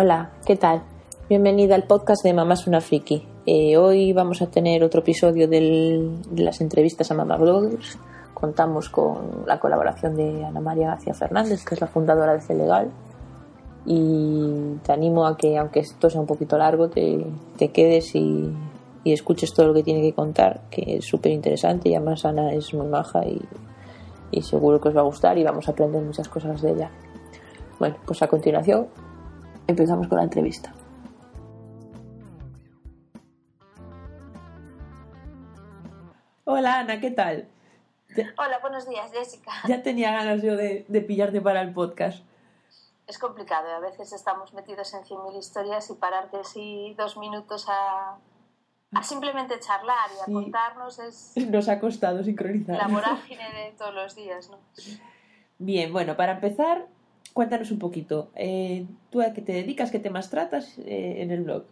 Hola, ¿qué tal? Bienvenida al podcast de Mamás una Friki. Eh, hoy vamos a tener otro episodio de las entrevistas a Mamá Bloggers. Contamos con la colaboración de Ana María García Fernández, que es la fundadora de Celegal. Y te animo a que, aunque esto sea un poquito largo, te, te quedes y, y escuches todo lo que tiene que contar, que es súper interesante. Y además Ana es muy maja y, y seguro que os va a gustar y vamos a aprender muchas cosas de ella. Bueno, pues a continuación empezamos con la entrevista. Hola Ana, ¿qué tal? Hola, buenos días, Jessica. Ya tenía ganas yo de, de pillarte para el podcast. Es complicado, a veces estamos metidos en 100.000 historias y pararte así dos minutos a, a simplemente charlar y a Sí. contarnos es Nos ha costado sincronizar. la vorágine de todos los días, ¿no? Bien, bueno, para empezar, cuéntanos un poquito. Eh, ¿Tú a qué te dedicas? ¿Qué temas tratas eh, en el blog?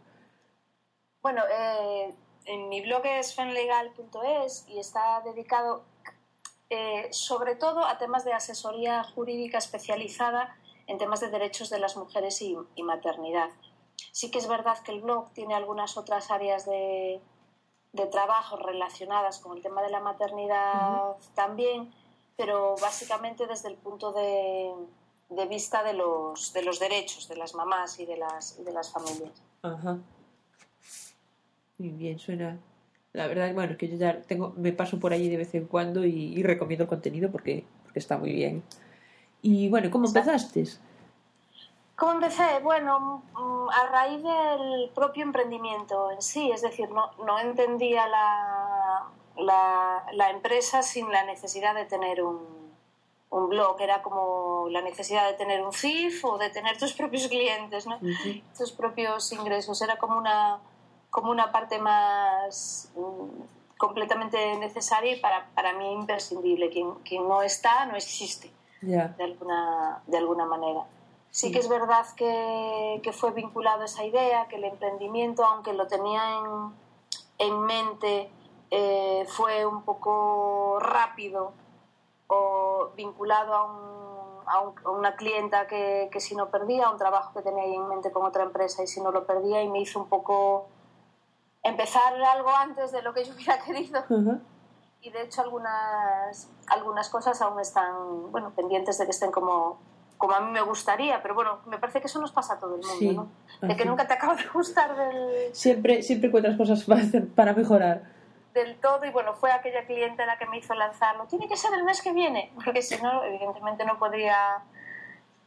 Bueno, eh, en mi blog es fenlegal.es y está dedicado sobre todo a temas de asesoría jurídica especializada en temas de derechos de las mujeres y, y maternidad. Sí que es verdad que el blog tiene algunas otras áreas de, de trabajo relacionadas con el tema de la maternidad también, pero básicamente desde el punto de, de vista de los, de los derechos de las mamás y de las, y de las familias. Ajá. Muy bien, suena. La verdad, bueno, es que yo ya tengo, me paso por allí de vez en cuando y, y recomiendo el contenido porque, porque está muy bien. Y bueno, ¿cómo empezaste? ¿Cómo empecé? Bueno, mm, a raíz del propio emprendimiento en sí, es decir, no, no entendía la, la, la empresa sin la necesidad de tener un, un blog, era como la necesidad de tener un CIF o de tener tus propios clientes, ¿no? Tus propios ingresos, era como una, como una parte más mm, completamente necesaria y para, para mí imprescindible. Quien, quien no está, no existe de alguna, de alguna manera. Sí que es verdad que, que fue vinculado a esa idea, que el emprendimiento, aunque lo tenía en, en mente, eh, fue un poco rápido vinculado a, un- a un- a una clienta que, que si no perdía, un trabajo que tenía ahí en mente con otra empresa y si no lo perdía y me hizo un poco empezar algo antes de lo que yo hubiera querido Ajá. y de hecho algunas, algunas cosas aún están bueno, pendientes de que estén como, como a mí me gustaría, pero bueno, me parece que eso nos pasa a todo el mundo, Sí, ¿no? De que así. nunca te acaba de gustar del, Siempre, siempre encuentras cosas para mejorar. Del todo y bueno, fue aquella cliente la que me hizo lanzarlo. Tiene que ser el mes que viene, porque si no, evidentemente no podría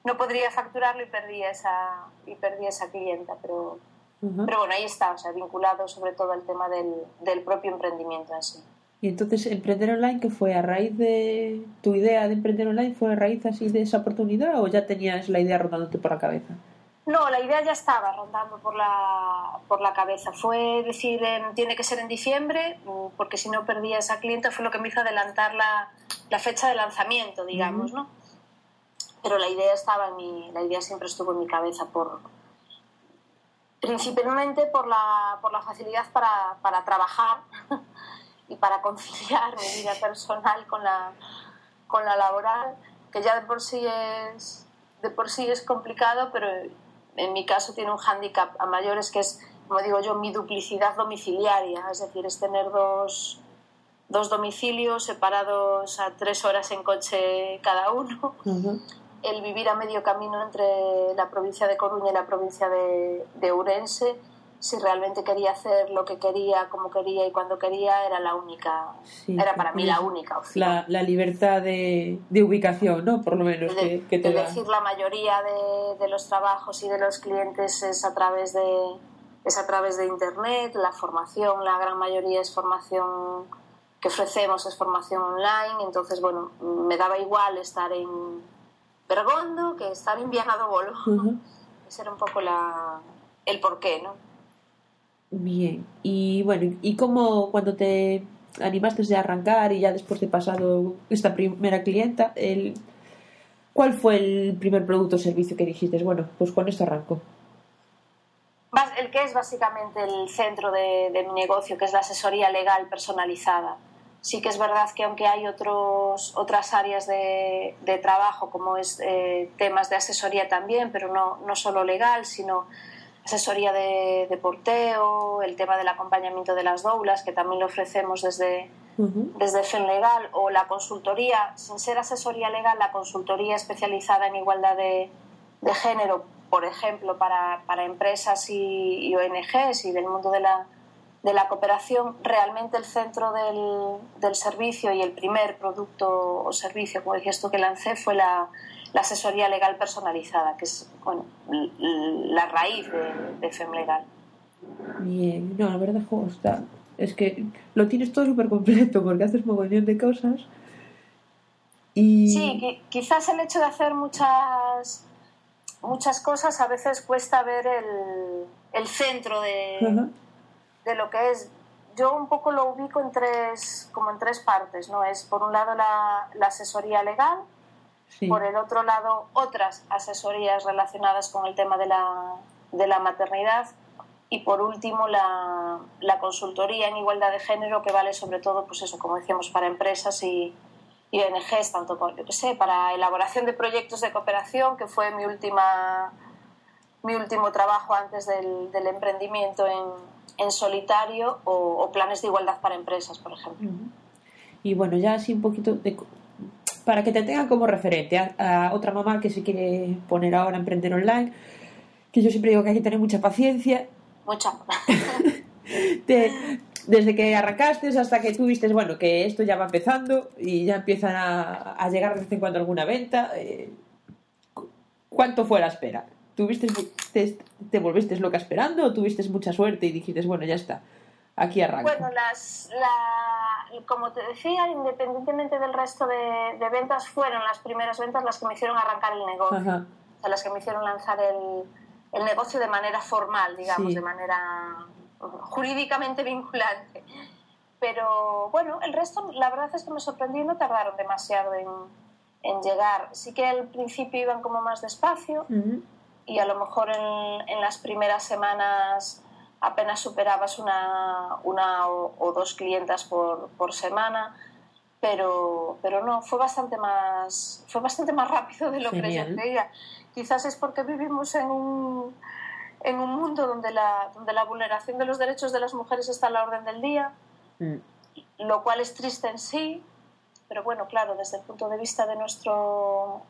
no podría facturarlo y perdía esa y perdía esa clienta, pero pero bueno, ahí está, o sea, vinculado sobre todo al tema del, del propio emprendimiento en sí. Y entonces, emprender online, ¿qué fue? ¿A raíz de tu idea de emprender online? ¿Fue a raíz así de esa oportunidad o ya tenías la idea rondándote por la cabeza? No, la idea ya estaba rondando por la, por la cabeza. Fue decir, en- tiene que ser en diciembre, mm, porque si no perdía esa clienta, fue lo que me hizo adelantar la, la fecha de lanzamiento, digamos, ¿no? Pero la idea estaba en mi, la idea siempre estuvo en mi cabeza por principalmente por la, por la facilidad para, para trabajar y para conciliar mi vida personal con la, con la laboral, que ya de por sí es de por sí es complicado, pero en mi caso tiene un hándicap a mayores que es, como digo yo, mi duplicidad domiciliaria, es decir, es tener dos, dos domicilios separados a tres horas en coche cada uno, el vivir a medio camino entre la provincia de Coruña y la provincia de, de Ourense, si realmente quería hacer lo que quería, como quería y cuando quería, era la única, Sí, era para mí la única opción. La, la libertad de, de ubicación, ¿no? Por lo menos, de, que, que te de decir la mayoría de, de los trabajos y de los clientes es a través de, es a través de Internet, la formación, la gran mayoría es formación que ofrecemos, es formación online, entonces, bueno, me daba igual estar en Bergondo que estar en Viana do Bolo. Ese era un poco la, el porqué, ¿no? Bien, y bueno, ¿y cómo cuando te animaste a arrancar y ya después de pasado esta primera clienta, el, ¿cuál fue el primer producto o servicio que dijiste? Bueno, pues con esto arranco. El que es básicamente el centro de, mi negocio, que es la asesoría legal personalizada. Sí que es verdad que aunque hay otros, otras áreas de, de trabajo, como es eh, temas de asesoría también, pero no, no solo legal, sino asesoría de, de, porteo, el tema del acompañamiento de las doulas, que también lo ofrecemos desde, uh -huh. desde FEN Legal, o la consultoría, sin ser asesoría legal, la consultoría especializada en igualdad de, de género, por ejemplo, para, para empresas y, y, ONGs y del mundo de la, de la cooperación, realmente el centro del, del servicio y el primer producto o servicio, como decías tú, que lancé fue la, la asesoría legal personalizada, que es bueno, la raíz de, de FEMLegal. Bien, no, la verdad está, es que lo tienes todo súper completo porque haces mogollón de cosas. Y... Sí, quizás el hecho de hacer muchas muchas cosas a veces cuesta ver el, el centro de, uh -huh. de lo que es. Yo un poco lo ubico en tres, como en tres partes, ¿no? Es por un lado la, la asesoría legal, Sí. Por el otro lado, otras asesorías relacionadas con el tema de la, de la maternidad. Y por último, la, la, consultoría en igualdad de género, que vale sobre todo, pues eso, como decíamos, para empresas y, y ONGs, tanto yo que sé, para elaboración de proyectos de cooperación, que fue mi última mi último trabajo antes del, del emprendimiento en, en solitario o, o, planes de igualdad para empresas, por ejemplo. Y bueno, ya así un poquito de, para que te tengan como referente a, a, otra mamá que se quiere poner ahora a emprender online, que yo siempre digo que hay que tener mucha paciencia. Mucha. de, desde que arrancaste hasta que tú viste, bueno, que esto ya va empezando y ya empiezan a, a llegar de vez en cuando alguna venta, eh, ¿cuánto fue la espera? ¿Tuviste, te, te volviste loca esperando o tuviste mucha suerte y dijiste, bueno, ya está, aquí arranco? Bueno, las, la, como te decía, independientemente del resto de, de, ventas, fueron las primeras ventas las que me hicieron arrancar el negocio. Ajá. O sea, las que me hicieron lanzar el, el negocio de manera formal, digamos, sí. de manera jurídicamente vinculante. Pero bueno, el resto, la verdad es que me sorprendió y no tardaron demasiado en, en llegar. Sí que al principio iban como más despacio uh -huh. y a lo mejor en, en las primeras semanas apenas superabas una, una o, o, dos clientas por, por semana, pero, pero no, fue bastante más, fue bastante más rápido de lo Genial. que yo creía. Quizás es porque vivimos en un, en un mundo donde la, donde la vulneración de los derechos de las mujeres está a la orden del día, mm. lo cual es triste en sí, pero bueno, claro, desde el punto de vista de nuestro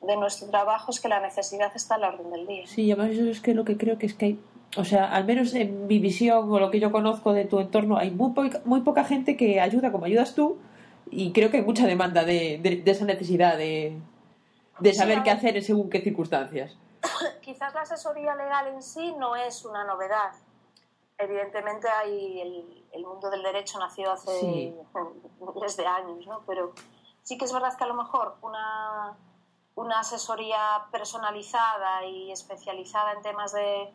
de nuestro trabajo es que la necesidad está a la orden del día. Sí, además eso es que lo que creo que es que hay o sea, al menos en mi visión o lo que yo conozco de tu entorno, hay muy, poca, muy poca gente que ayuda como ayudas tú y creo que hay mucha demanda de, de, de esa necesidad de, de saber sí, qué hacer según qué circunstancias. Quizás la asesoría legal en sí no es una novedad. Evidentemente hay el, el mundo del derecho nació hace sí. miles de años, ¿no? Pero sí que es verdad que a lo mejor una, una asesoría personalizada y especializada en temas de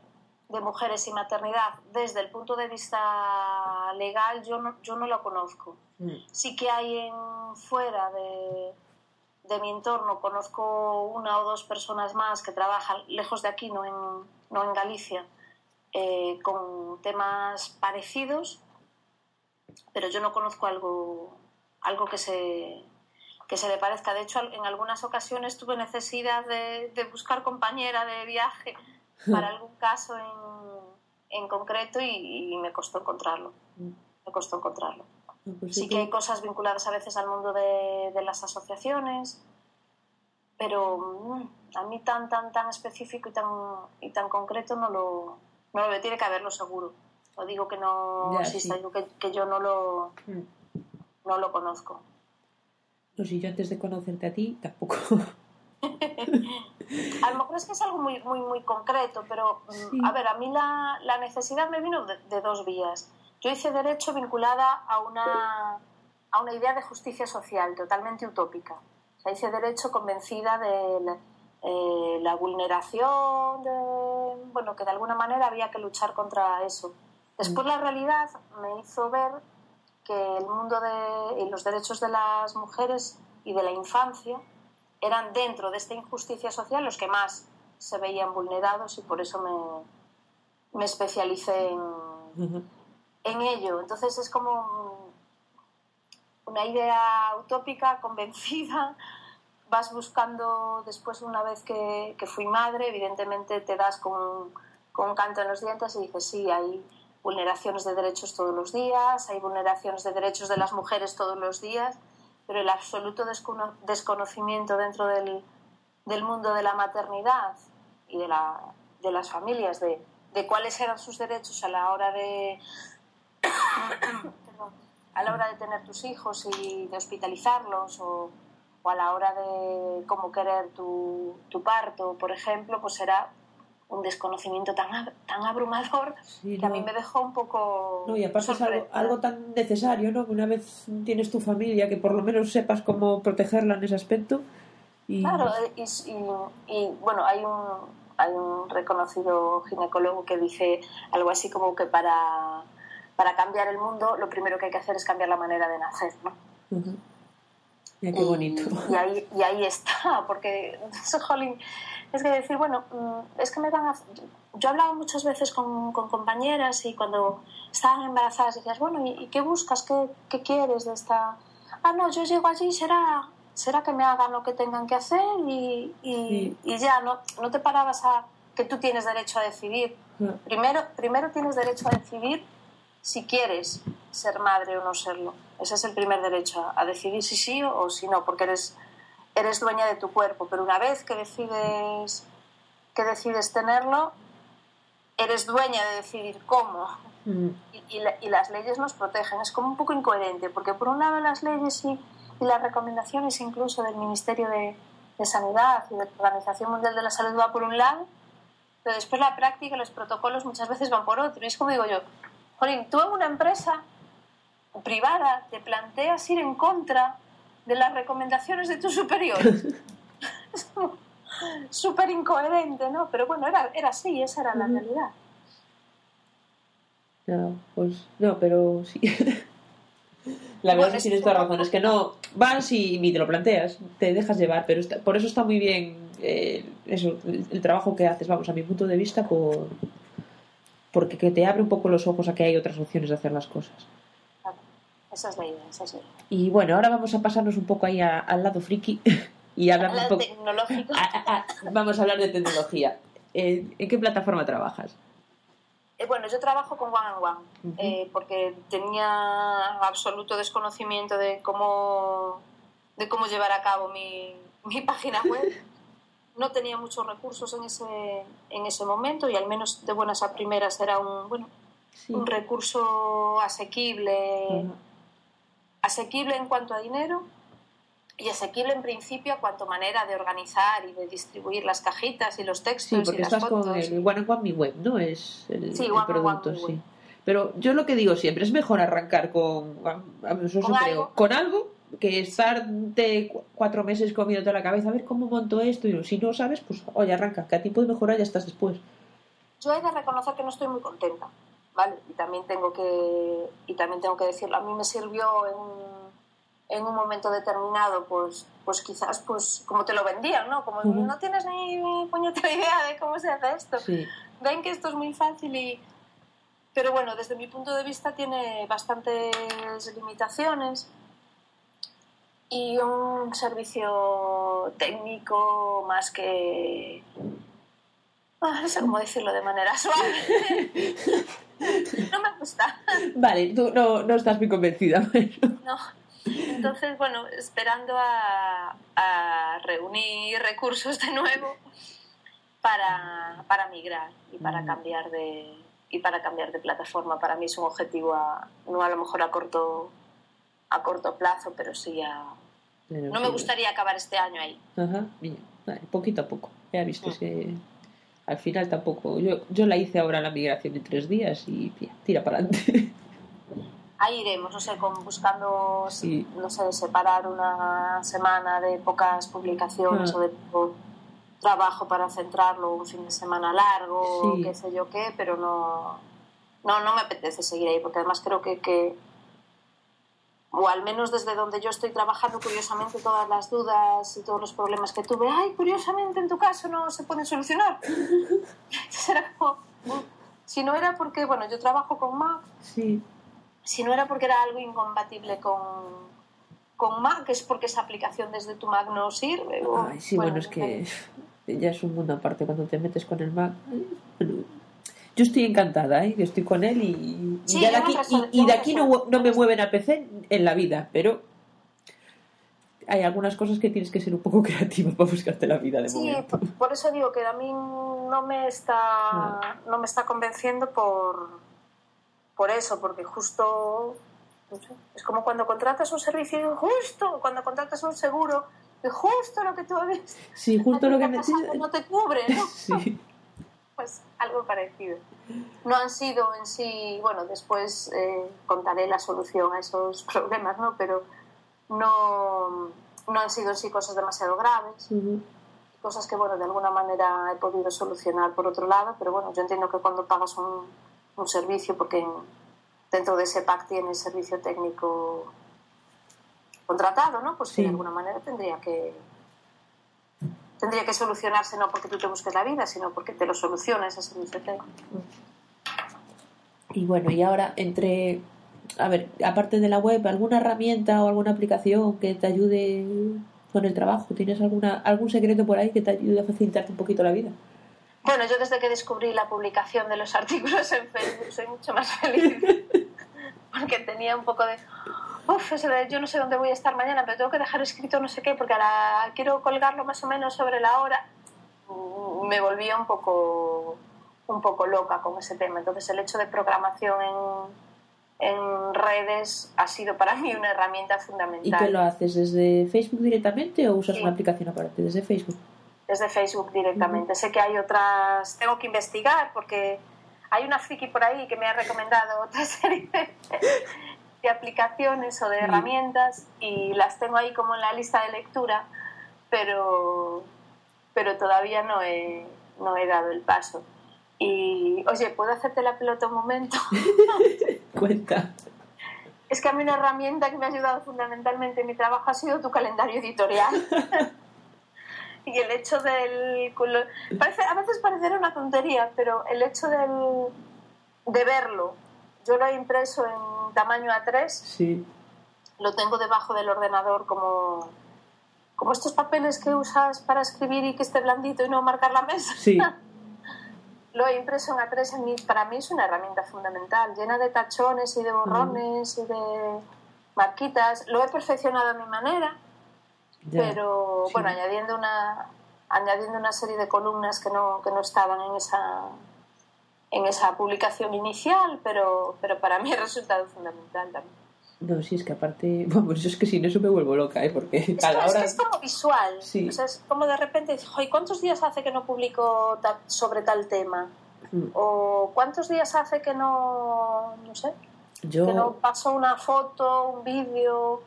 de mujeres y maternidad desde el punto de vista legal yo no, yo no lo conozco. Mm. Sí que hay en fuera de, de, mi entorno, conozco una o dos personas más que trabajan lejos de aquí, no en, no en Galicia, eh, con temas parecidos, pero yo no conozco algo, algo que, se, que se le parezca. De hecho, en algunas ocasiones tuve necesidad de, de buscar compañera de viaje para algún caso en, en concreto y, y, me costó encontrarlo. Me costó encontrarlo. Pues sí, sí que hay cosas vinculadas a veces al mundo de, de las asociaciones, pero mm, a mí tan, tan, tan específico y tan, y tan concreto no lo, no lo tiene que haberlo seguro. No digo que no ya, exista, sí. digo que, que, yo no lo, mm. no lo conozco. Pues si yo antes de conocerte a ti tampoco. a lo mejor es que es algo muy, muy, muy concreto, pero mm, a ver, a mí la, la necesidad me vino de, de, dos vías. Yo hice derecho vinculada a una, a una idea de justicia social totalmente utópica. O sea, hice derecho convencida de eh, la vulneración, de, bueno, que de alguna manera había que luchar contra eso. Después la realidad me hizo ver que el mundo de los derechos de las mujeres y de la infancia eran dentro de esta injusticia social los que más se veían vulnerados y por eso me, me especialicé en, en ello. Entonces es como una idea utópica, convencida, vas buscando después una vez que, que fui madre, evidentemente te das con, con, un canto en los dientes y dices, sí, hay vulneraciones de derechos todos los días, hay vulneraciones de derechos de las mujeres todos los días, pero el absoluto desconocimiento dentro del, del mundo de la maternidad y de, la, de las familias de, de, cuáles eran sus derechos a la hora de a la hora de tener tus hijos y de hospitalizarlos o, o a la hora de cómo querer tu, tu, parto, por ejemplo, pues era un desconocimiento tan, tan abrumador sí, que a mí me dejó un poco... No, y aparte es algo, algo, tan necesario, ¿no? Que una vez tienes tu familia, que por lo menos sepas cómo protegerla en ese aspecto. Y... Claro, y, y, y bueno, hay un, hay un reconocido ginecólogo que dice algo así como que para, para cambiar el mundo lo primero que hay que hacer es cambiar la manera de nacer, ¿no? Uh -huh. Mira qué bonito. Y, y, ahí, y ahí está, porque, jolín, es que decir, bueno, mm, es que me van a... Yo he hablado muchas veces con, con compañeras y cuando estaban embarazadas decías, bueno, ¿y, qué buscas? ¿Qué, ¿Qué, quieres de esta...? Ah, no, yo llego allí será, será que me hagan lo que tengan que hacer y, y, sí. y ya, no, no te parabas a que tú tienes derecho a decidir. No. Primero, primero tienes derecho a decidir si quieres ser madre o no serlo. Ese es el primer derecho, a decidir si sí o si no, porque eres eres dueña de tu cuerpo, pero una vez que decides, que decides tenerlo, eres dueña de decidir cómo. Mm. Y, y, la, y, las leyes nos protegen. Es como un poco incoherente, porque por un lado las leyes y, y las recomendaciones incluso del Ministerio de, de, Sanidad y de la Organización Mundial de la Salud va por un lado, pero después la práctica y los protocolos muchas veces van por otro. Y es como digo yo, Jolín, tú en una empresa privada te planteas ir en contra de las recomendaciones de tu superior. Súper incoherente, ¿no? Pero bueno, era, era así, esa era la uh -huh. realidad. No, pues no, pero sí. la verdad bueno, es que tienes toda razón. Es que no vas y ni te lo planteas, te dejas llevar, pero está, por eso está muy bien eh, eso, el, el, trabajo que haces, vamos, a mi punto de vista, por porque que te abre un poco los ojos a que hay otras opciones de hacer las cosas. Esa es la idea, esa es la idea. Y bueno, ahora vamos a pasarnos un poco ahí a, al lado friki y hablar un poco. Tecnológico. A, a, vamos a hablar de tecnología. Eh, ¿En qué plataforma trabajas? Eh, bueno, yo trabajo con One and One uh -huh. eh, porque tenía absoluto desconocimiento de cómo, de cómo llevar a cabo mi, mi página web. No tenía muchos recursos en ese, en ese momento y al menos de buenas a primeras era un, bueno, sí. un recurso asequible. Uh -huh asequible en cuanto a dinero y asequible en principio a cuanto manera de organizar y de distribuir las cajitas y los textos sí, porque y estás las fotos. con el One and One Mi Web, ¿no? Es el, sí, el one producto, one, sí. web. Pero yo lo que digo siempre es mejor arrancar con, ¿Con, algo? con algo que estarte cuatro meses comiéndote la cabeza a ver cómo monto esto y si no sabes, pues oye, arranca, que a ti puede mejorar ya estás después. Yo he de reconocer que no estoy muy contenta, ¿vale? Y también tengo que, y también tengo que decirlo, a mí me sirvió en en un momento determinado, pues, pues quizás, pues, como te lo vendían, ¿no? Como uh -huh. no tienes ni puñetera idea de cómo se hace esto. Sí. Ven que esto es muy fácil y... Pero bueno, desde mi punto de vista tiene bastantes limitaciones y un servicio técnico más que... Ah, no sé cómo decirlo de manera suave. no me gusta. Vale, tú no, no estás muy convencida. Pero... No. Entonces, bueno, esperando a, a, reunir recursos de nuevo para, para migrar y para cambiar de y para cambiar de plataforma. Para mí es un objetivo a, no a lo mejor a corto a corto plazo, pero sí a no me gustaría acabar este año ahí. Ajá, bien. Vale, poquito a poco. Ya viste que al final tampoco. Yo, yo la hice ahora la migración en tres días y tía, tira para adelante. Ahí iremos, no sé, con, buscando, Sí. no sé, separar una semana de pocas publicaciones Ah. o de poco trabajo para centrarlo, un fin de semana largo, Sí. qué sé yo qué, pero no, no, no me apetece seguir ahí, porque además creo que, que, o al menos desde donde yo estoy trabajando, curiosamente todas las dudas y todos los problemas que tuve, ay, curiosamente en tu caso no se pueden solucionar. Entonces era como, mm, si no era porque, bueno, yo trabajo con Mac, Sí. si no era porque era algo incompatible con, con Mac, es porque esa aplicación desde tu Mac no sirve. Ay, sí, bueno, es que ya es un mundo aparte cuando te metes con el Mac. Bueno, yo estoy encantada, ¿eh? Yo estoy con él y, Sí, de aquí, me y, y de me aquí no, me mueven a PC en la vida, pero hay algunas cosas que tienes que ser un poco creativa para buscarte la vida de Sí, momento. por, por eso digo que a mí no me está, no me está convenciendo por, por eso, porque justo no sé, es como cuando contratas un servicio, justo cuando contratas un seguro, y justo lo que tú habías Sí, justo lo que pasado necesitas. no te cubre, ¿no? Sí. Pues algo parecido. No han sido en sí, bueno, después eh, contaré la solución a esos problemas, ¿no? Pero no, no han sido en sí cosas demasiado graves, cosas que, bueno, de alguna manera he podido solucionar por otro lado, pero bueno, yo entiendo que cuando pagas un, un servicio, porque en- dentro de ese pack tienes servicio técnico contratado, ¿no? Pues que Sí. de alguna manera tendría que tendría que solucionarse no porque tú te busques la vida, sino porque te lo soluciona ese servicio técnico. Y bueno, y ahora entre, a ver, aparte de la web, ¿alguna herramienta o alguna aplicación que te ayude con el trabajo? ¿Tienes alguna algún secreto por ahí que te ayude a facilitarte un poquito la vida? Bueno, yo desde que descubrí la publicación de los artículos en Facebook soy mucho más feliz. Porque tenía un poco de. Uf, eso de yo no sé dónde voy a estar mañana, pero tengo que dejar escrito no sé qué, porque ahora quiero colgarlo más o menos sobre la hora. Mm, Me volvía un poco, un poco loca con ese tema. Entonces, el hecho de programación en, en redes ha sido para mí una herramienta ¿Y fundamental. qué lo haces? ¿Desde Facebook directamente o usas Sí. una aplicación aparte? Desde Facebook. desde Facebook directamente. Sé que hay otras, tengo que investigar porque hay una friki por ahí que me ha recomendado otra serie de, aplicaciones o de herramientas y las tengo ahí como en la lista de lectura, pero, pero todavía no he, no he dado el paso. Y, oye, ¿puedo hacerte la pelota un momento? Cuenta. Es que a mí una herramienta que me ha ayudado fundamentalmente en mi trabajo ha sido tu calendario editorial. y el hecho del... Parece, a veces parecerá una tontería, pero el hecho del, de verlo, yo lo he impreso en tamaño A3, Sí. lo tengo debajo del ordenador como, como estos papeles que usas para escribir y que esté blandito y no marcar la mesa. Sí. Lo he impreso en A3, en mí- para mí es una herramienta fundamental, llena de tachones y de borrones y de marquitas. Lo he perfeccionado a mi manera, Ya. pero sí. bueno, añadiendo una, añadiendo una serie de columnas que no, que no estaban en esa, en esa publicación inicial, pero, pero para mí ha resultado fundamental también. No, sí, es que aparte, vamos, yo es que sin eso me vuelvo loca, ¿eh? Porque Es, a hora... que es como visual, Sí. o sea, es como de repente, "Joy, ¿cuántos días hace que no publico ta- sobre tal tema? Mm. ¿O cuántos días hace que no, no sé, Yo, que no paso una foto, un vídeo?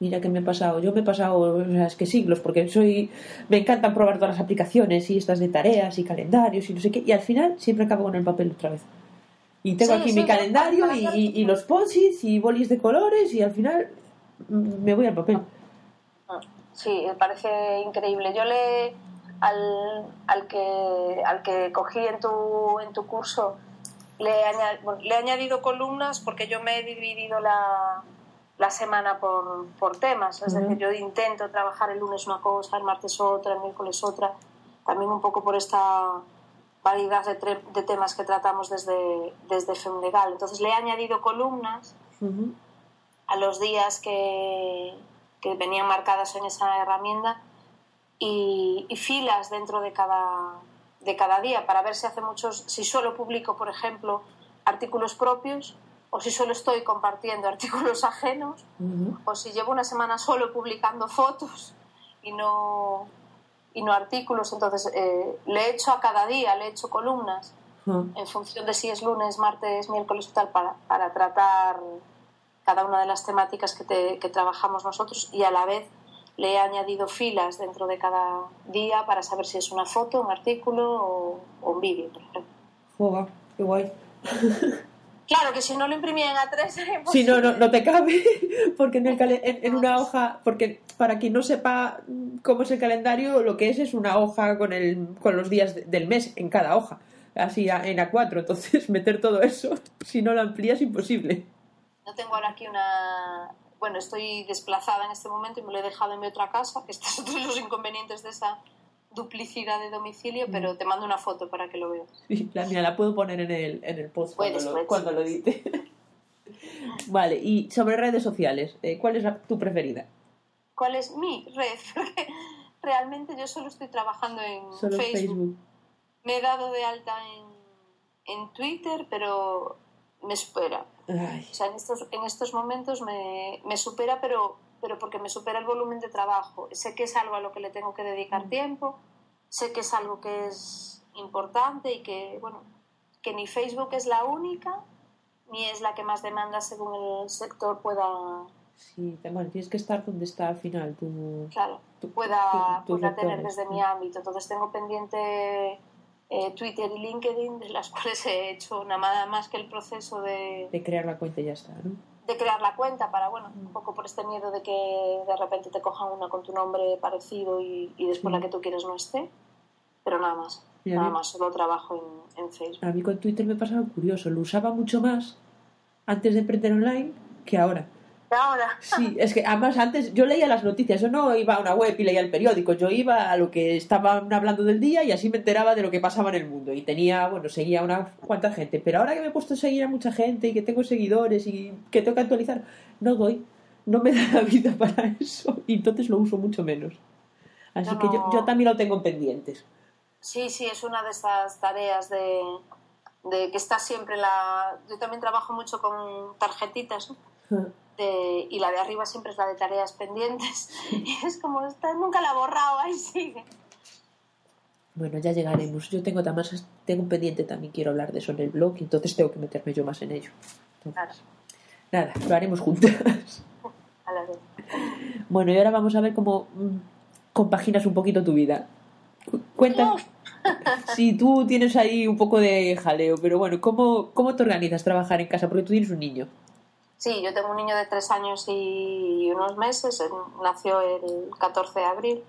Mira que me he pasado, yo me he pasado, o sea, es que siglos, porque soy, me encantan probar todas las aplicaciones y estas de tareas y calendarios y no sé qué, y al final siempre acabo con el papel otra vez. Y tengo Sí, aquí sí, mi calendario y, hacer- y- y los posits y bolis de colores y al final mm, me voy al papel. Sí, me parece increíble. Yo le al, al que al que cogí en tu en tu curso le he, aña- bueno, le he añadido columnas porque yo me he dividido la, la semana por, por temas. Es Ujú. decir, yo intento trabajar el lunes una cosa, el martes otra, el miércoles otra. También un poco por esta variedad de, temas que tratamos desde, desde FEMLEGAL. Entonces le he añadido columnas a los días que, que venían marcadas en esa herramienta y, y filas dentro de cada, de cada día para ver si hace muchos, si solo publico, por ejemplo, artículos propios o si solo estoy compartiendo artículos ajenos Ujú. o si llevo una semana solo publicando fotos y no, y no artículos. Entonces, eh, le he hecho a cada día, le he hecho columnas en función de si es lunes, martes, miércoles o tal, para, para tratar cada una de las temáticas que, te, que trabajamos nosotros y a la vez le he añadido filas dentro de cada día para saber si es una foto, un artículo o, o un vídeo, por ejemplo. Joder, qué guay. Claro, que si no lo imprimía en A3 Si no, no, no te cabe, porque en, el en, en una hoja, porque para quien no sepa cómo es el calendario, lo que es es una hoja con, el, con los días de- del mes en cada hoja, así a- en A4, entonces meter todo eso, si no lo amplías, imposible. No tengo ahora aquí una... Bueno, estoy desplazada en este momento y me lo he dejado en mi otra casa, que estos son todos los inconvenientes de esa duplicidad de domicilio, pero te mando una foto para que lo veas. Sí, la, mira, la puedo poner en el, en el post cuando, Puedes, lo, puedes. cuando lo edite. Vale, y sobre redes sociales, eh, ¿cuál es la- tu preferida? ¿Cuál es mi red? Porque realmente yo solo estoy trabajando en Solo Facebook. Facebook. Me he dado de alta en, en Twitter, pero me supera. Ay, O sea, en estos, en estos momentos me, me supera, pero, pero porque me supera el volumen de trabajo. Sé que es algo a lo que le tengo que dedicar tiempo, sé que es algo que es importante y que, bueno, que ni Facebook es la única, ni es la que más demanda según el sector pueda, sí, bueno, tienes que estar donde está al final tu... claro, Tu- pueda, tu- tus pueda tener desde mi ámbito. Entonces tengo pendiente eh, Twitter y LinkedIn, de las cuales he hecho nada más que el proceso de, de crear la cuenta y ya está, ¿no? De crear la cuenta para, bueno, un poco por este miedo de que de repente te cojan una con tu nombre parecido y, y después Mm. la que tú quieres no esté. Pero nada más, Y nada mí- más, solo trabajo en, en Facebook. A mí con Twitter me pasaba curioso, lo usaba mucho más antes de emprender online que ahora. Ahora, Sí, es que además antes yo leía las noticias, yo no iba a una web y leía el periódico, yo iba a lo que estaban hablando del día y así me enteraba de lo que pasaba en el mundo. Y tenía, bueno, seguía una cuanta gente. Pero ahora que me he puesto a seguir a mucha gente y que tengo seguidores y que tengo que actualizar, no doy, no me da la vida para eso. Y entonces lo uso mucho menos. Así que yo también lo tengo en pendientes. sí, sí, es una de estas tareas de, de que está siempre la... Yo también trabajo mucho con tarjetitas, ¿no? De- y la de arriba siempre es la de tareas pendientes. Y es como, esta, nunca la he borrado, ahí sigue. Bueno, ya llegaremos. Yo tengo además tengo un pendiente también, quiero hablar de eso en el blog y entonces tengo que meterme yo más en ello. Entonces, Claro, Nada, lo haremos juntas. a la vez. Bueno, y ahora vamos a ver cómo mm, compaginas un poquito tu vida. Cu- Cuenta si tú tienes ahí un poco de jaleo, pero bueno, ¿cómo, ¿cómo te organizas trabajar en casa? Porque tú tienes un niño. Sí, yo tengo un niño de tres años y unos meses, nació el 14 de abril.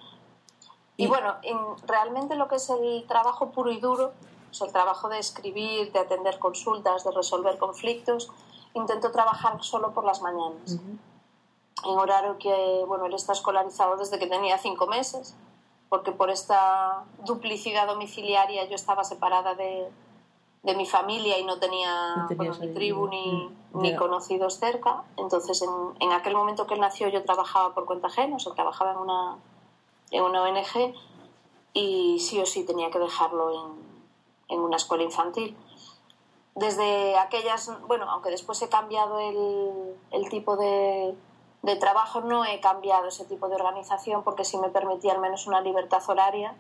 Y Y- bueno, en- realmente lo que es el trabajo puro y duro, o sea, el trabajo de escribir, de atender consultas, de resolver conflictos, intento trabajar solo por las mañanas. En horario que, bueno, él está escolarizado desde que tenía cinco meses, porque por esta duplicidad domiciliaria yo estaba separada de, de mi familia y no tenía No bueno, ni tribu ni, Mm, ni conocidos cerca. Entonces, en, en aquel momento que él nació, yo trabajaba por cuenta ajena, o sea, trabajaba en una, en una ONG y sí o sí tenía que dejarlo en, en una escuela infantil. Desde aquellas, bueno, aunque después he cambiado el, el tipo de, de trabajo, no he cambiado ese tipo de organización porque sí me permitía al menos una libertad horaria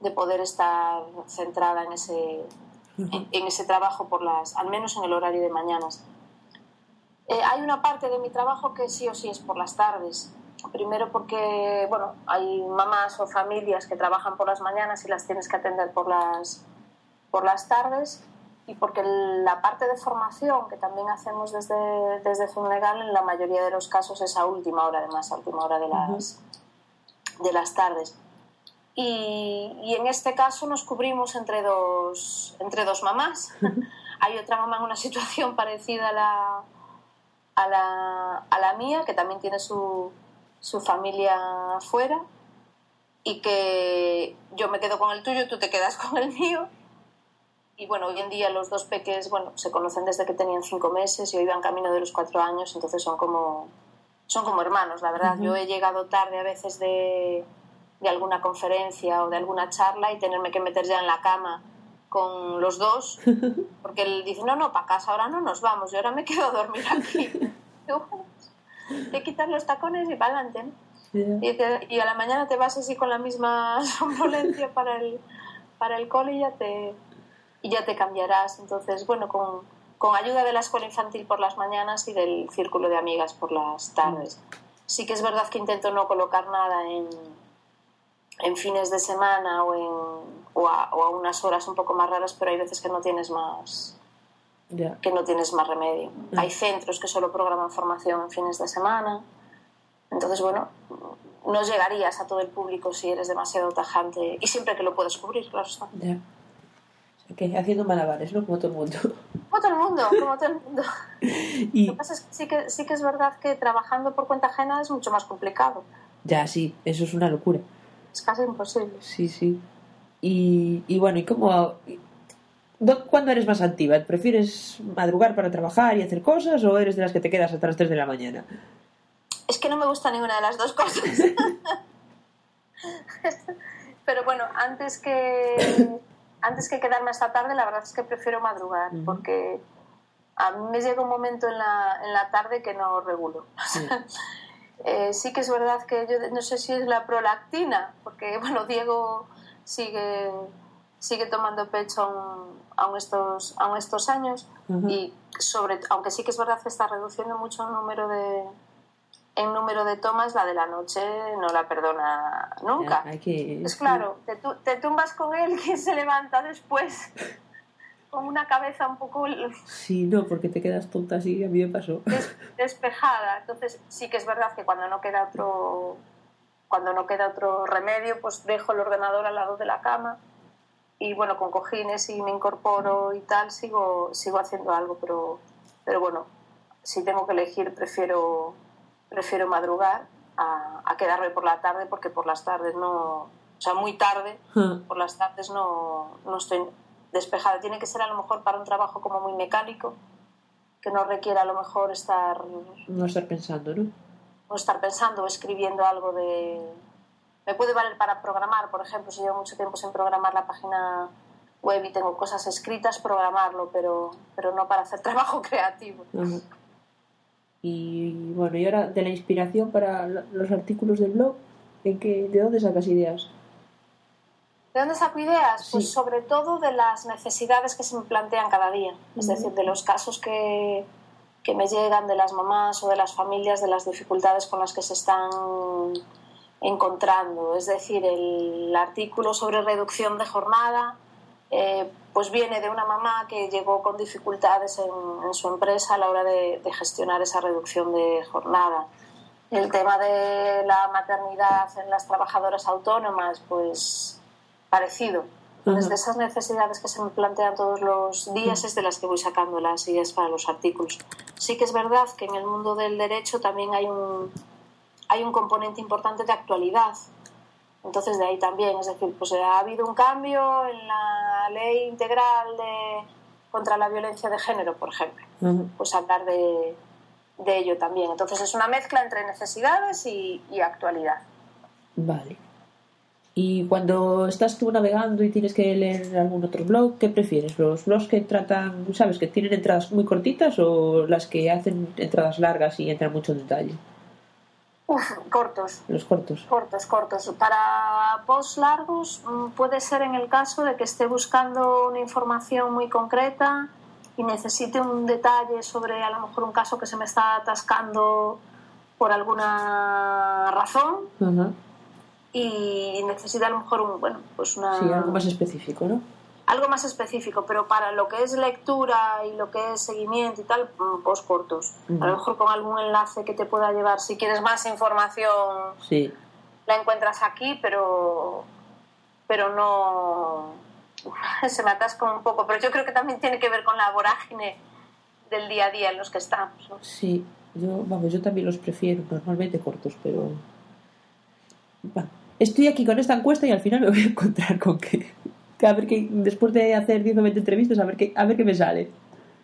de poder estar centrada en ese, en, en ese trabajo por las, al menos en el horario de mañanas. Eh, hay una parte de mi trabajo que sí o sí es por las tardes. Primero porque, bueno, hay mamás o familias que trabajan por las mañanas y las tienes que atender por las, por las tardes. Y porque la parte de formación que también hacemos desde, desde Funlegal en la mayoría de los casos es a última hora, además, a última hora de las, de las tardes. Y, y en este caso nos cubrimos entre dos, entre dos mamás. Hay otra mamá en una situación parecida a la, a la, a la mía, que también tiene su, su familia fuera, y que yo me quedo con el tuyo, tú te quedas con el mío. Y bueno, hoy en día los dos peques, bueno, se conocen desde que tenían cinco meses y hoy van camino de los cuatro años, entonces son como, son como hermanos, la verdad. Yo he llegado tarde a veces de, de alguna conferencia o de alguna charla y tenerme que meter ya en la cama con los dos, porque él dice, no, no, para casa ahora no nos vamos, yo ahora me quedo a dormir aquí. Digo, "Bueno, hay que quitar los tacones y para adelante, ¿no? y, que- y a la mañana te vas así con la misma somnolencia para el, para el cole y ya te, y ya te cambiarás. Entonces, bueno, con, con ayuda de la escuela infantil por las mañanas y del círculo de amigas por las tardes. Sí que es verdad que intento no colocar nada en, en fines de semana o, en, o, a, o a unas horas un poco más raras, pero hay veces que no tienes más, que no tienes más remedio. Hay centros que solo programan formación en fines de semana. Entonces, bueno, no llegarías a todo el público si eres demasiado tajante y siempre que lo puedes cubrir, claro está. Ya. O sea, que haciendo malabares, ¿no? Como todo el mundo. Como todo el mundo, como todo el mundo. Y Lo que pasa es que sí que, sí que es verdad que trabajando por cuenta ajena es mucho más complicado. ya, sí, eso es una locura. Es casi imposible. Sí, sí. Y, y bueno, ¿y cómo... ¿Cuándo eres más activa? ¿Prefieres madrugar para trabajar y hacer cosas o eres de las que te quedas hasta las 3 de la mañana? Es que no me gusta ninguna de las dos cosas. Pero bueno, antes que antes que quedarme hasta tarde, la verdad es que prefiero madrugar, porque a mí me llega un momento en la, en la tarde que no regulo. Eh, sí que es verdad que yo no sé si es la prolactina, porque bueno, Diego sigue sigue tomando pecho aún, aún estos aún estos años. Y sobre aunque sí que es verdad que está reduciendo mucho el número de en número de tomas la de la noche no la perdona nunca. Que... es claro te, te tumbas con él quien se levanta después con una cabeza un poco Sí, no, porque te quedas tonta así, a mí me pasó. des- despejada. Entonces sí que es verdad que cuando no queda otro cuando no queda otro remedio, pues dejo el ordenador al lado de la cama y bueno, con cojines y me incorporo y tal, sigo sigo haciendo algo, pero pero bueno, si tengo que elegir prefiero prefiero madrugar a, a quedarme por la tarde porque por las tardes no, o sea, muy tarde por las tardes no, no estoy despejada. Tiene que ser a lo mejor para un trabajo como muy mecánico, que no requiera a lo mejor estar, No estar pensando, ¿no? no estar pensando o escribiendo algo de... Me puede valer para programar, por ejemplo, si llevo mucho tiempo sin programar la página web y tengo cosas escritas, programarlo, pero, pero no para hacer trabajo creativo. Ajá. Y bueno, y ahora de la inspiración para lo- los artículos del blog, ¿en qué, ¿de dónde sacas ideas? ¿De dónde saco ideas? Pues Sí. sobre todo de las necesidades que se me plantean cada día. Es decir, de los casos que, que me llegan de las mamás o de las familias, de las dificultades con las que se están encontrando. Es decir, el artículo sobre reducción de jornada eh, pues viene de una mamá que llegó con dificultades en, en su empresa a la hora de, de gestionar esa reducción de jornada. El tema de la maternidad en las trabajadoras autónomas, pues parecido. Entonces, de esas necesidades que se me plantean todos los días es de las que voy sacando las ideas para los artículos. Sí que es verdad que en el mundo del derecho también hay un, hay un componente importante de actualidad. Entonces, de ahí también, es decir, pues ha habido un cambio en la ley integral de, contra la violencia de género, por ejemplo. Pues hablar de, de ello también. Entonces, es una mezcla entre necesidades y, y actualidad. Vale. Y cuando estás tú navegando y tienes que leer algún otro blog, ¿qué prefieres? ¿Los blogs que tratan, sabes, que tienen entradas muy cortitas o las que hacen entradas largas y entran mucho en detalle? Uf, cortos. Los cortos. Cortos, cortos. Para posts largos mm, puede ser en el caso de que esté buscando una información muy concreta y necesite un detalle sobre a lo mejor un caso que se me está atascando por alguna razón Ajá. Y necesita a lo mejor un, bueno, pues una, Sí, algo más específico, ¿no? algo más específico, pero para lo que es lectura y lo que es seguimiento y tal, mm, posts cortos. A lo mejor con algún enlace que te pueda llevar, si quieres más información Sí. la encuentras aquí, pero, pero no se me atasca un poco. Pero yo creo que también tiene que ver con la vorágine del día a día en los que estamos. ¿no? Sí, yo, vamos, yo también los prefiero, normalmente cortos, pero... Estoy aquí con esta encuesta y al final me voy a encontrar con que... que a ver que después de hacer 10 o 20 entrevistas, a ver qué, a ver qué me sale.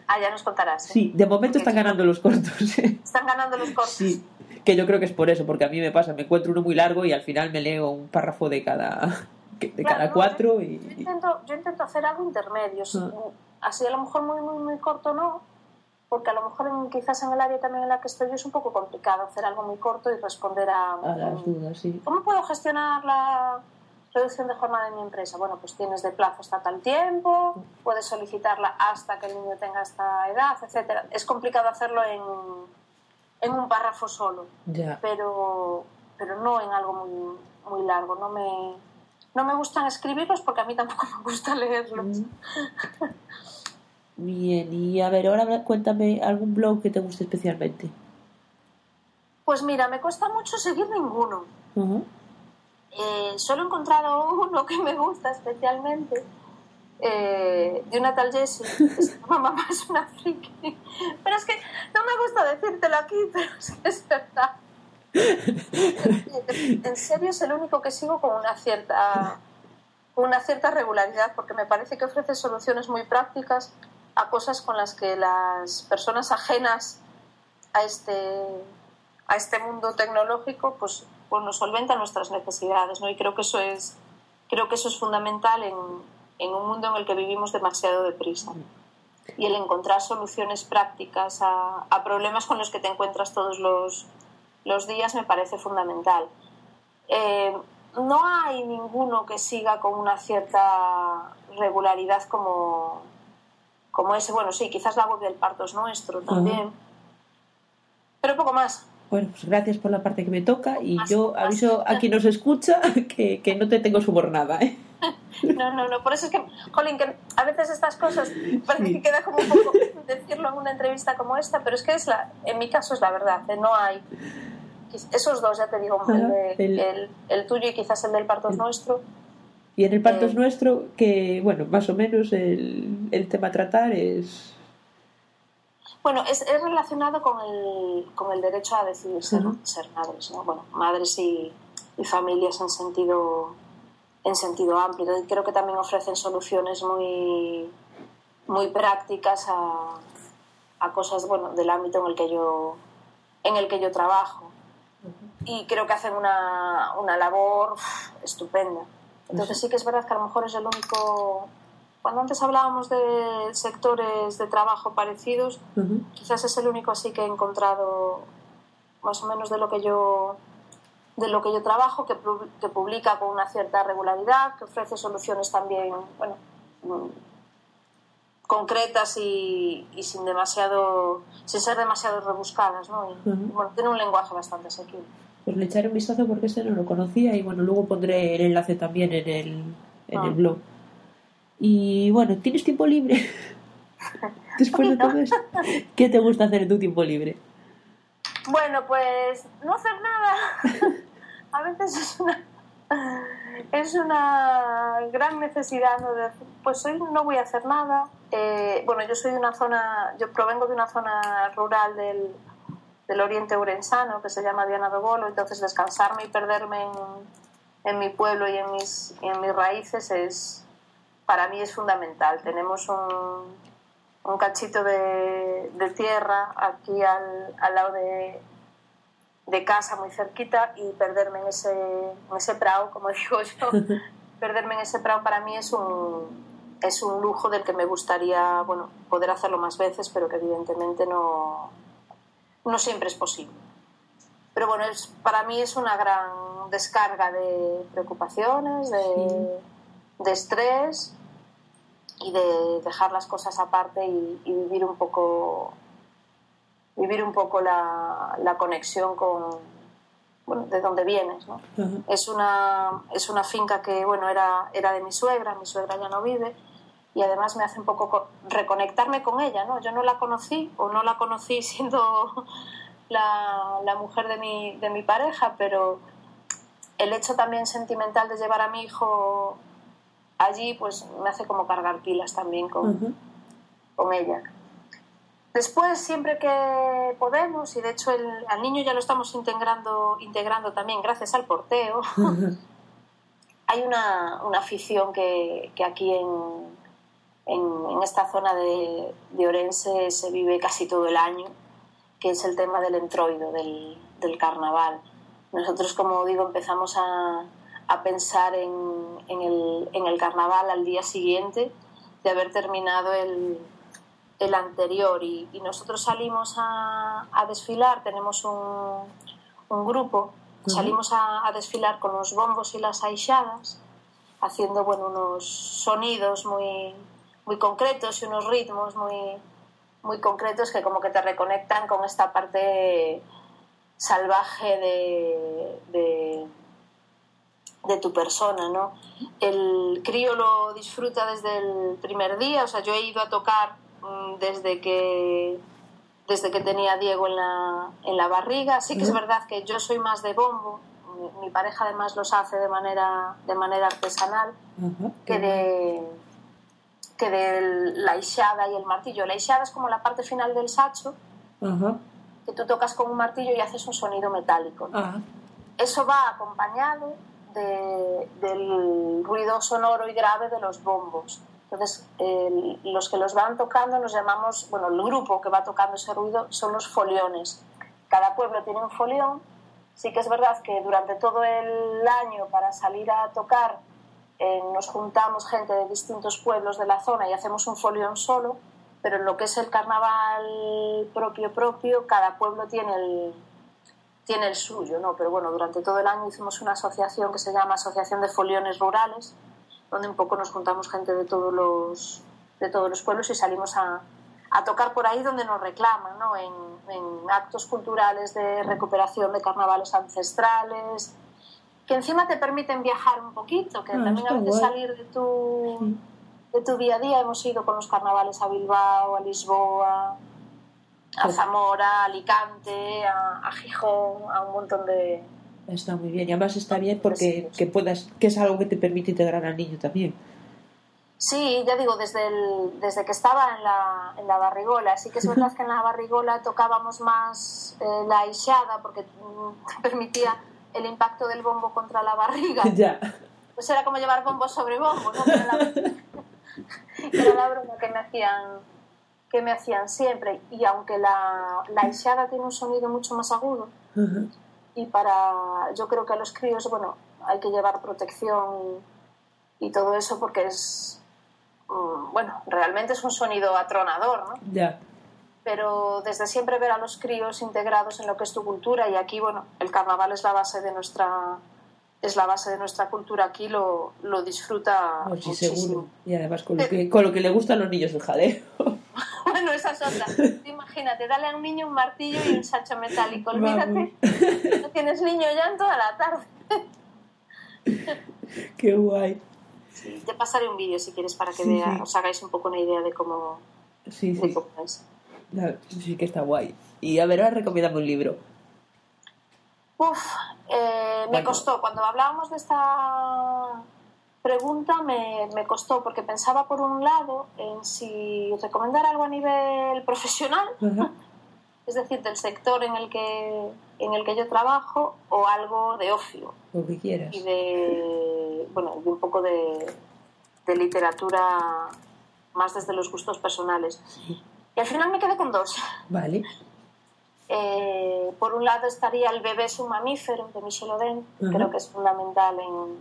Ah, ya nos contarás. ¿eh? Sí, de momento están ganando los cortos. ¿eh? Están ganando los cortos. Sí, que yo creo que es por eso, porque a mí me pasa, me encuentro uno muy largo y al final me leo un párrafo de cada, de Claro, cada no, cuatro Yo y... intento, yo intento hacer algo intermedio. Ah. Así a lo mejor muy, muy, muy corto no, porque a lo mejor en, quizás en el área también en la que estoy es un poco complicado hacer algo muy corto y responder a... A las dudas, sí. ¿Cómo puedo gestionar la reducción de jornada de mi empresa? Bueno, pues tienes de plazo hasta tal tiempo, puedes solicitarla hasta que el niño tenga esta edad, etcétera. Es complicado hacerlo en, en un párrafo solo, Ya. pero, pero no en algo muy, muy largo. No me, no me gustan escribirlos porque a mí tampoco me gusta leerlos. Bien, y a ver, ahora cuéntame algún blog que te guste especialmente. Pues mira, me cuesta mucho seguir ninguno. Eh, solo he encontrado uno que me gusta especialmente, eh, de una tal Jessie, que se llama Mamá es una friki. Pero es que no me gusta decírtelo aquí, pero es que es verdad. En serio es el único que sigo con una cierta, con una cierta regularidad, porque me parece que ofrece soluciones muy prácticas a cosas con las que las personas ajenas a este, a este mundo tecnológico pues, pues nos solventan nuestras necesidades. ¿no? Y creo que eso es, creo que eso es fundamental en, en un mundo en el que vivimos demasiado deprisa. Y el encontrar soluciones prácticas a, a problemas con los que te encuentras todos los, los días me parece fundamental. Eh, no hay ninguno que siga con una cierta regularidad como, como ese. Bueno, sí, quizás la web del parto es nuestro también. Pero poco más. Bueno, pues gracias por la parte que me toca y Más- yo más- aviso a quien nos escucha que, que no te tengo sobornada, ¿eh? No, no, no. Por eso es que, jolín, que a veces estas cosas parece que queda como un poco decirlo en una entrevista como esta, pero es que es la, en mi caso es la verdad. ¿eh? No hay. Esos dos, ya te digo, el, de- el- el- el tuyo y quizás el del parto es nuestro. Y en el parto es nuestro, que, bueno, más o menos el, el tema a tratar es... Bueno, es, es relacionado con el, con el derecho a decidir ser, madres, ¿no? Bueno, madres y, y familias en sentido, en sentido amplio. Y creo que también ofrecen soluciones muy, muy prácticas a, a cosas bueno, del ámbito en el que yo, en el que yo trabajo. Y creo que hacen una, una labor estupenda. Entonces sí que es verdad que a lo mejor es el único... Cuando antes hablábamos de sectores de trabajo parecidos, quizás es el único así que he encontrado más o menos de lo que yo de lo que yo trabajo que, que publica con una cierta regularidad que ofrece soluciones también bueno mm, concretas y, y sin demasiado sin ser demasiado rebuscadas ¿no? Y, bueno, tiene un lenguaje bastante asequible Pues le echaré un vistazo porque este no lo conocía y bueno, luego pondré el enlace también en el, en el Ah. blog. Y bueno, ¿tienes tiempo libre? Después de todo esto, ¿qué te gusta hacer en tu tiempo libre? Bueno, pues no hacer nada. A veces es una, es una gran necesidad ¿no? de decir, pues hoy no voy a hacer nada. Eh, bueno, yo soy de una zona, yo provengo de una zona rural del, del oriente urensano que se llama Diana do Bolo, entonces descansarme y perderme en, mi pueblo y en mis, en mis raíces es para mí es fundamental. Tenemos un, un cachito de, de tierra aquí al, al lado de, de casa, muy cerquita, y perderme en ese, en ese prado, como digo yo, perderme en ese prado para mí es un, es un lujo del que me gustaría bueno, poder hacerlo más veces, pero que evidentemente no, no siempre es posible. Pero bueno, es, para mí es una gran descarga de preocupaciones, de, de estrés y de dejar las cosas aparte y, y vivir un poco vivir un poco la, la conexión con bueno, de dónde vienes ¿no? Es una es una finca que bueno era era de mi suegra mi suegra ya no vive y además me hace un poco co- reconectarme con ella no yo no la conocí o no la conocí siendo la, la mujer de mi de mi pareja pero el hecho también sentimental de llevar a mi hijo allí pues me hace como cargar pilas también con, con ella. Después, siempre que podemos, y de hecho el, al niño ya lo estamos integrando, integrando también gracias al porteo, hay una, una afición que, que aquí en, en, en esta zona de, de Orense se vive casi todo el año, que es el tema del entroido, del, del carnaval. Nosotros, como digo, empezamos a, a pensar en, en, el, en el carnaval al día siguiente de haber terminado el, el anterior y, nosotros salimos a, desfilar, tenemos un, un grupo, salimos a, desfilar con los bombos y las aishadas, haciendo bueno, unos sonidos muy, muy concretos y unos ritmos muy, muy concretos que como que te reconectan con esta parte salvaje de, de, de tu persona, ¿no? El crío lo disfruta desde el primer día, o sea, yo he ido a tocar Mm, desde que desde que tenía Diego en la, en la barriga. Sí que es verdad que yo soy más de bombo, mi, pareja además los hace de manera, de manera artesanal, que de, que de la ishada y el martillo. La ishada es como la parte final del sacho, que tú tocas con un martillo y haces un sonido metálico. Eso va acompañado de, del ruido sonoro y grave de los bombos. Entonces, los que los van tocando nos llamamos, bueno, el grupo que va tocando ese ruido son los foliones. Cada pueblo tiene un folión. Sí que es verdad que durante todo el año para salir a tocar eh, nos juntamos gente de distintos pueblos de la zona y hacemos un folión solo, pero en lo que es el carnaval propio propio, cada pueblo tiene el, tiene el suyo, ¿no? Pero bueno, durante todo el año hicimos una asociación que se llama Asociación de Foliones Rurales, donde un poco nos juntamos gente de todos los, de todos los pueblos y salimos a, a tocar por ahí donde nos reclaman, ¿no? en, en, actos culturales de recuperación de carnavales ancestrales, que encima te permiten viajar un poquito, que ah, también a veces salir de tu, de tu día a día. Hemos ido con los carnavales a Bilbao, a Lisboa, a Zamora, a Alicante, a, a Gijón, a un montón de, Está muy bien. Y además está bien porque que puedas, que es algo que te permite integrar al niño también. Sí, ya digo, desde, el, desde que estaba en la, en la barrigola. Sí que es verdad que en la barrigola tocábamos más eh, la ishada porque mm, permitía el impacto del bombo contra la barriga. Ya. Pues era como llevar bombo sobre bombo, ¿no? Era la, era la broma que me hacían que me hacían siempre. Y aunque la, la ishada tiene un sonido mucho más agudo, y para, yo creo que a los críos, bueno, hay que llevar protección y, todo eso porque es, mm, bueno, realmente es un sonido atronador, ¿no? Ya. Pero desde siempre ver a los críos integrados en lo que es tu cultura y aquí, bueno, el carnaval es la base de nuestra es la base de nuestra cultura aquí, lo, lo disfruta oh, sí, seguro. Y además con lo, que, con lo que le gustan los niños el jaleo. bueno, esa es otra. Imagínate, dale a un niño un martillo y un sacho metálico. Olvídate, no tienes niño ya en toda la tarde. Qué guay. Sí, te pasaré un vídeo si quieres para que os hagáis un poco una idea de cómo, sí, sí. es. Sí que está guay. Y a ver, ahora recomiéndame un libro. Uf, eh, me costó. Cuando hablábamos de esta pregunta me, me, costó porque pensaba por un lado en si recomendar algo a nivel profesional, es decir, del sector en el que en el que yo trabajo o algo de ocio. Lo que quieras. Y de bueno, de un poco de, de literatura más desde los gustos personales. Y al final me quedé con dos. Vale. Eh, por un lado estaría El bebé es un mamífero de Michel Oden, creo que es fundamental en,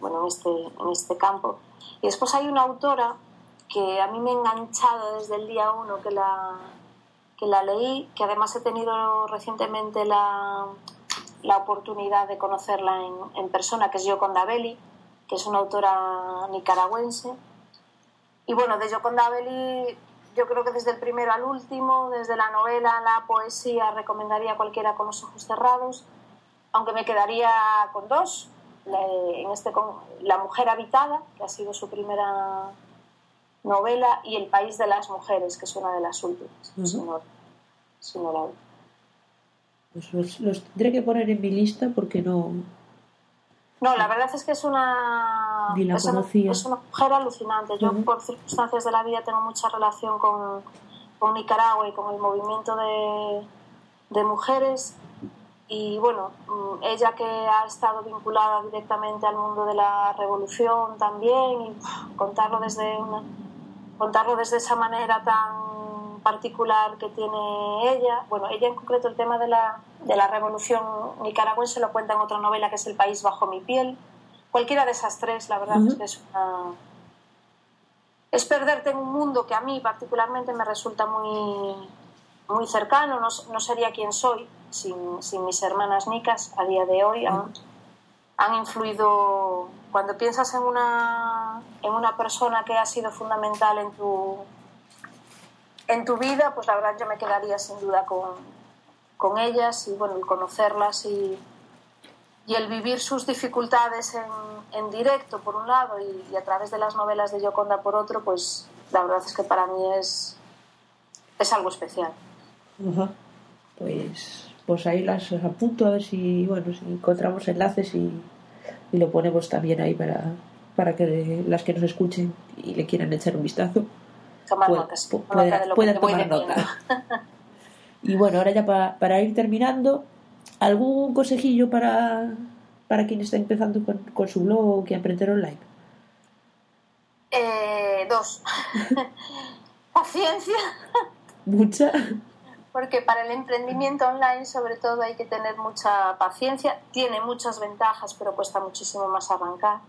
bueno, en, este, en este campo. Y después hay una autora que a mí me ha enganchado desde el día uno que la, que la leí, que además he tenido recientemente la, la oportunidad de conocerla en, en persona, que es Yoconda Belli, que es una autora nicaragüense. Y bueno, de Yoconda Belli yo creo que desde el primero al último, desde la novela a la poesía, recomendaría cualquiera con los ojos cerrados, aunque me quedaría con dos. La, en este, La mujer habitada, que ha sido su primera novela, y El país de las mujeres, que es una de las últimas. si no, pues los, los tendré que poner en mi lista porque no, no, la verdad es que es una, es una, mujer alucinante. Yo, por circunstancias de la vida, tengo mucha relación con, con Nicaragua y con el movimiento de, de, mujeres. Y bueno, mm, ella que ha estado vinculada directamente al mundo de la revolución también, y contarlo desde, una, contarlo desde esa manera tan particular que tiene ella. Bueno, ella en concreto el tema de la, de la revolución nicaragüense lo cuenta en otra novela que es El país bajo mi piel. Cualquiera de esas tres, la verdad es que es una, es perderte en un mundo que a mí particularmente me resulta muy, muy cercano, no, no sería quien soy sin, sin, mis hermanas nicas a día de hoy. Han, han, influido, cuando piensas en una, en una persona que ha sido fundamental en tu, en tu vida, pues la verdad yo me quedaría sin duda con, con ellas y bueno, el conocerlas y, y el vivir sus dificultades en, en directo por un lado y, a través de las novelas de Yoconda por otro, pues la verdad es que para mí es, es algo especial. Ajá. Pues, pues ahí las apunto a ver si, bueno, si encontramos enlaces y, y lo ponemos también ahí para, para que las que nos escuchen y le quieran echar un vistazo tomar notas, pueda tomar nota. y bueno, ahora ya para, para ir terminando, ¿algún consejillo para, para quien está empezando con, con su blog y aprender online? Eh, dos. Paciencia. Mucha. Porque para el emprendimiento online, sobre todo, hay que tener mucha paciencia. Tiene muchas ventajas, pero cuesta muchísimo más arrancar.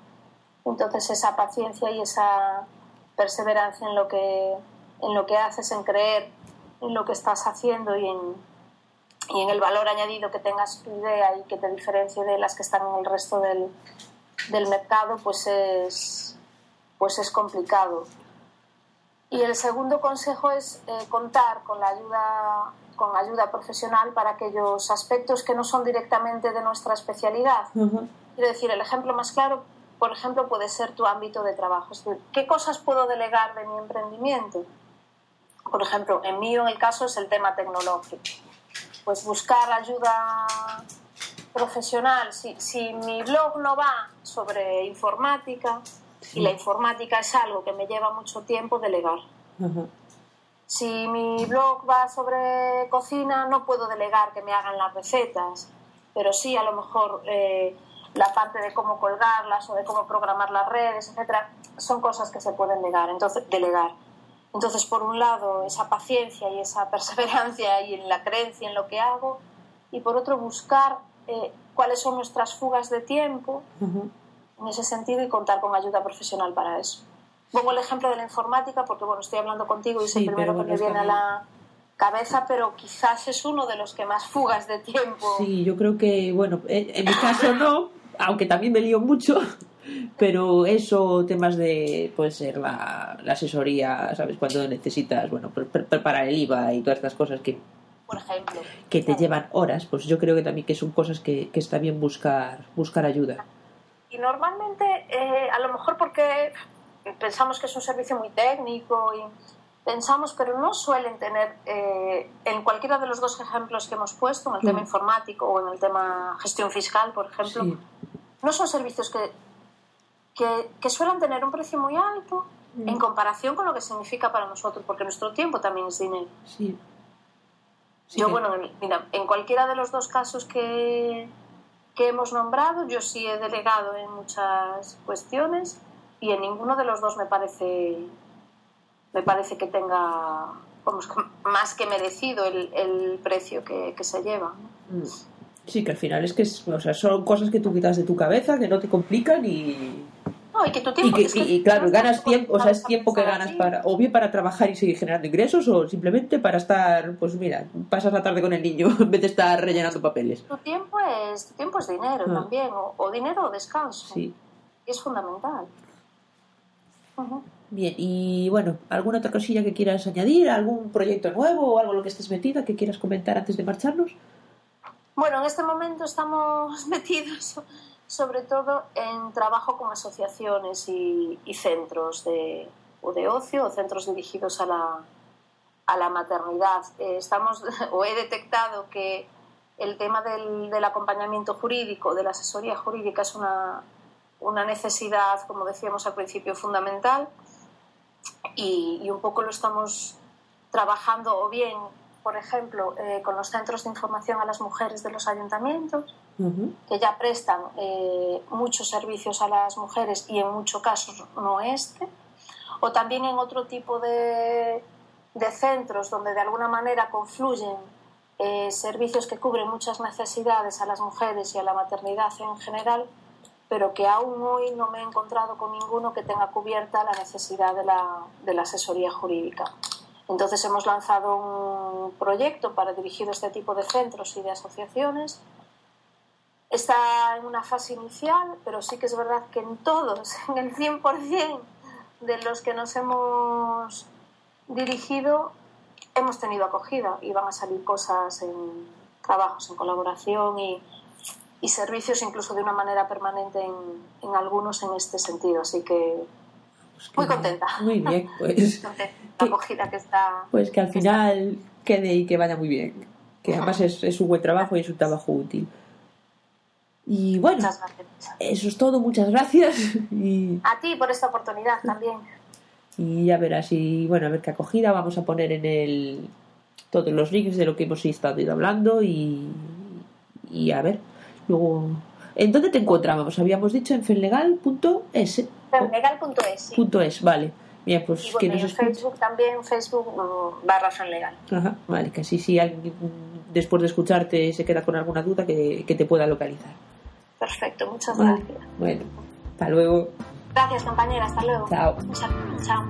Entonces, esa paciencia y esa perseverancia en lo que, en lo que haces, en creer en lo que estás haciendo y en, y en el valor añadido que tengas tu idea y que te diferencie de las que están en el resto del, del mercado, pues es, pues es complicado. Y el segundo consejo es eh, contar con la ayuda, con ayuda profesional para aquellos aspectos que no son directamente de nuestra especialidad. Uh -huh. Quiero decir, el ejemplo más claro, por ejemplo, puede ser tu ámbito de trabajo. Es decir, ¿qué cosas puedo delegar de mi emprendimiento? Por ejemplo, en mí, en el caso, es el tema tecnológico. Pues buscar ayuda profesional. Si, si mi blog no va sobre informática, y la informática es algo que me lleva mucho tiempo delegar. Uh -huh. Si mi blog va sobre cocina, no puedo delegar que me hagan las recetas, pero sí a lo mejor eh, la parte de cómo colgarlas o de cómo programar las redes, etcétera, son cosas que se pueden delegar. Entonces, delegar. Entonces, por un lado, esa paciencia y esa perseverancia y en la creencia en lo que hago, y por otro, buscar eh, cuáles son nuestras fugas de tiempo. Uh -huh en ese sentido y contar con ayuda profesional para eso. Pongo el ejemplo de la informática porque, bueno, estoy hablando contigo y es el primero que me viene a la cabeza, pero quizás es uno de los que más fugas de tiempo. Sí, yo creo que, bueno, en mi caso no, aunque también me lío mucho, pero eso, temas de, puede ser la, la asesoría, ¿sabes? Cuando necesitas, bueno, pre preparar el IVA y todas estas cosas que por ejemplo, que te llevan horas, pues yo creo que también que son cosas que, que está bien buscar, buscar ayuda. Y normalmente, eh, a lo mejor porque pensamos que es un servicio muy técnico y pensamos, pero no suelen tener, eh, en cualquiera de los dos ejemplos que hemos puesto, en el mm. tema informático o en el tema gestión fiscal, por ejemplo, sí. no son servicios que, que, que, suelen tener un precio muy alto mm. en comparación con lo que significa para nosotros, porque nuestro tiempo también es dinero. Sí. Sí. Yo, bueno, mira, en cualquiera de los dos casos que, que hemos nombrado, yo sí he delegado en muchas cuestiones y en ninguno de los dos me parece, me parece que tenga vamos, más que merecido el, el precio que, que, se lleva. Sí, que al final es que o sea, son cosas que tú quitas de tu cabeza, que no te complican y... No, y que tu tiempo... Y, que, es que y, y claro, ganas tiempo, o sea, es tiempo que ganas para, o bien para trabajar y seguir generando ingresos, o simplemente para estar, pues mira, pasas la tarde con el niño en vez de estar rellenando papeles. Tu tiempo es, tu tiempo es dinero ah. también, o, o, dinero o descanso. Sí. Es fundamental. Uh -huh. Bien, y bueno, ¿alguna otra cosilla que quieras añadir? ¿Algún proyecto nuevo o algo en lo que estés metida que quieras comentar antes de marcharnos? Bueno, en este momento estamos metidos sobre todo en trabajo con asociaciones y, centros de, o de ocio o centros dirigidos a la, a la maternidad. Eh, estamos, o he detectado que el tema del, del, acompañamiento jurídico, de la asesoría jurídica, es una, una necesidad, como decíamos al principio, fundamental y, y, un poco lo estamos trabajando o bien, por ejemplo, eh, con los centros de información a las mujeres de los ayuntamientos, que ya prestan eh, muchos servicios a las mujeres y en muchos casos no este, o también en otro tipo de, de centros donde de alguna manera confluyen eh, servicios que cubren muchas necesidades a las mujeres y a la maternidad en general, pero que aún hoy no me he encontrado con ninguno que tenga cubierta la necesidad de la, de la asesoría jurídica. Entonces hemos lanzado un proyecto para dirigir este tipo de centros y de asociaciones. Está en una fase inicial, pero sí que es verdad que en todos, en el 100% de los que nos hemos dirigido, hemos tenido acogida y van a salir cosas en trabajos en colaboración y, y servicios incluso de una manera permanente en, en algunos en este sentido. Así que muy contenta. Muy bien, pues. La acogida que está. Pues que al final quede y que vaya muy bien. Que además es, es un buen trabajo y es un trabajo útil. Y bueno, Muchas gracias. eso es todo. Muchas gracias. Y, A ti por esta oportunidad también. y ya verás. Y bueno, a ver qué acogida. Vamos a poner en el todos los links de lo que hemos estado hablando. Y, y a ver. Luego, ¿en dónde te encontrábamos? Habíamos dicho en fenlegal.es. Legal.es. sí. Punto es, vale. Bien, pues Y bueno, quien y nos en. Facebook también, Facebook mm, barra Legal. Ajá, vale, que así si alguien después de escucharte se queda con alguna duda que, que te pueda localizar. Perfecto, muchas gracias. Bueno, hasta luego. Gracias compañera, hasta luego. Chao. Chao.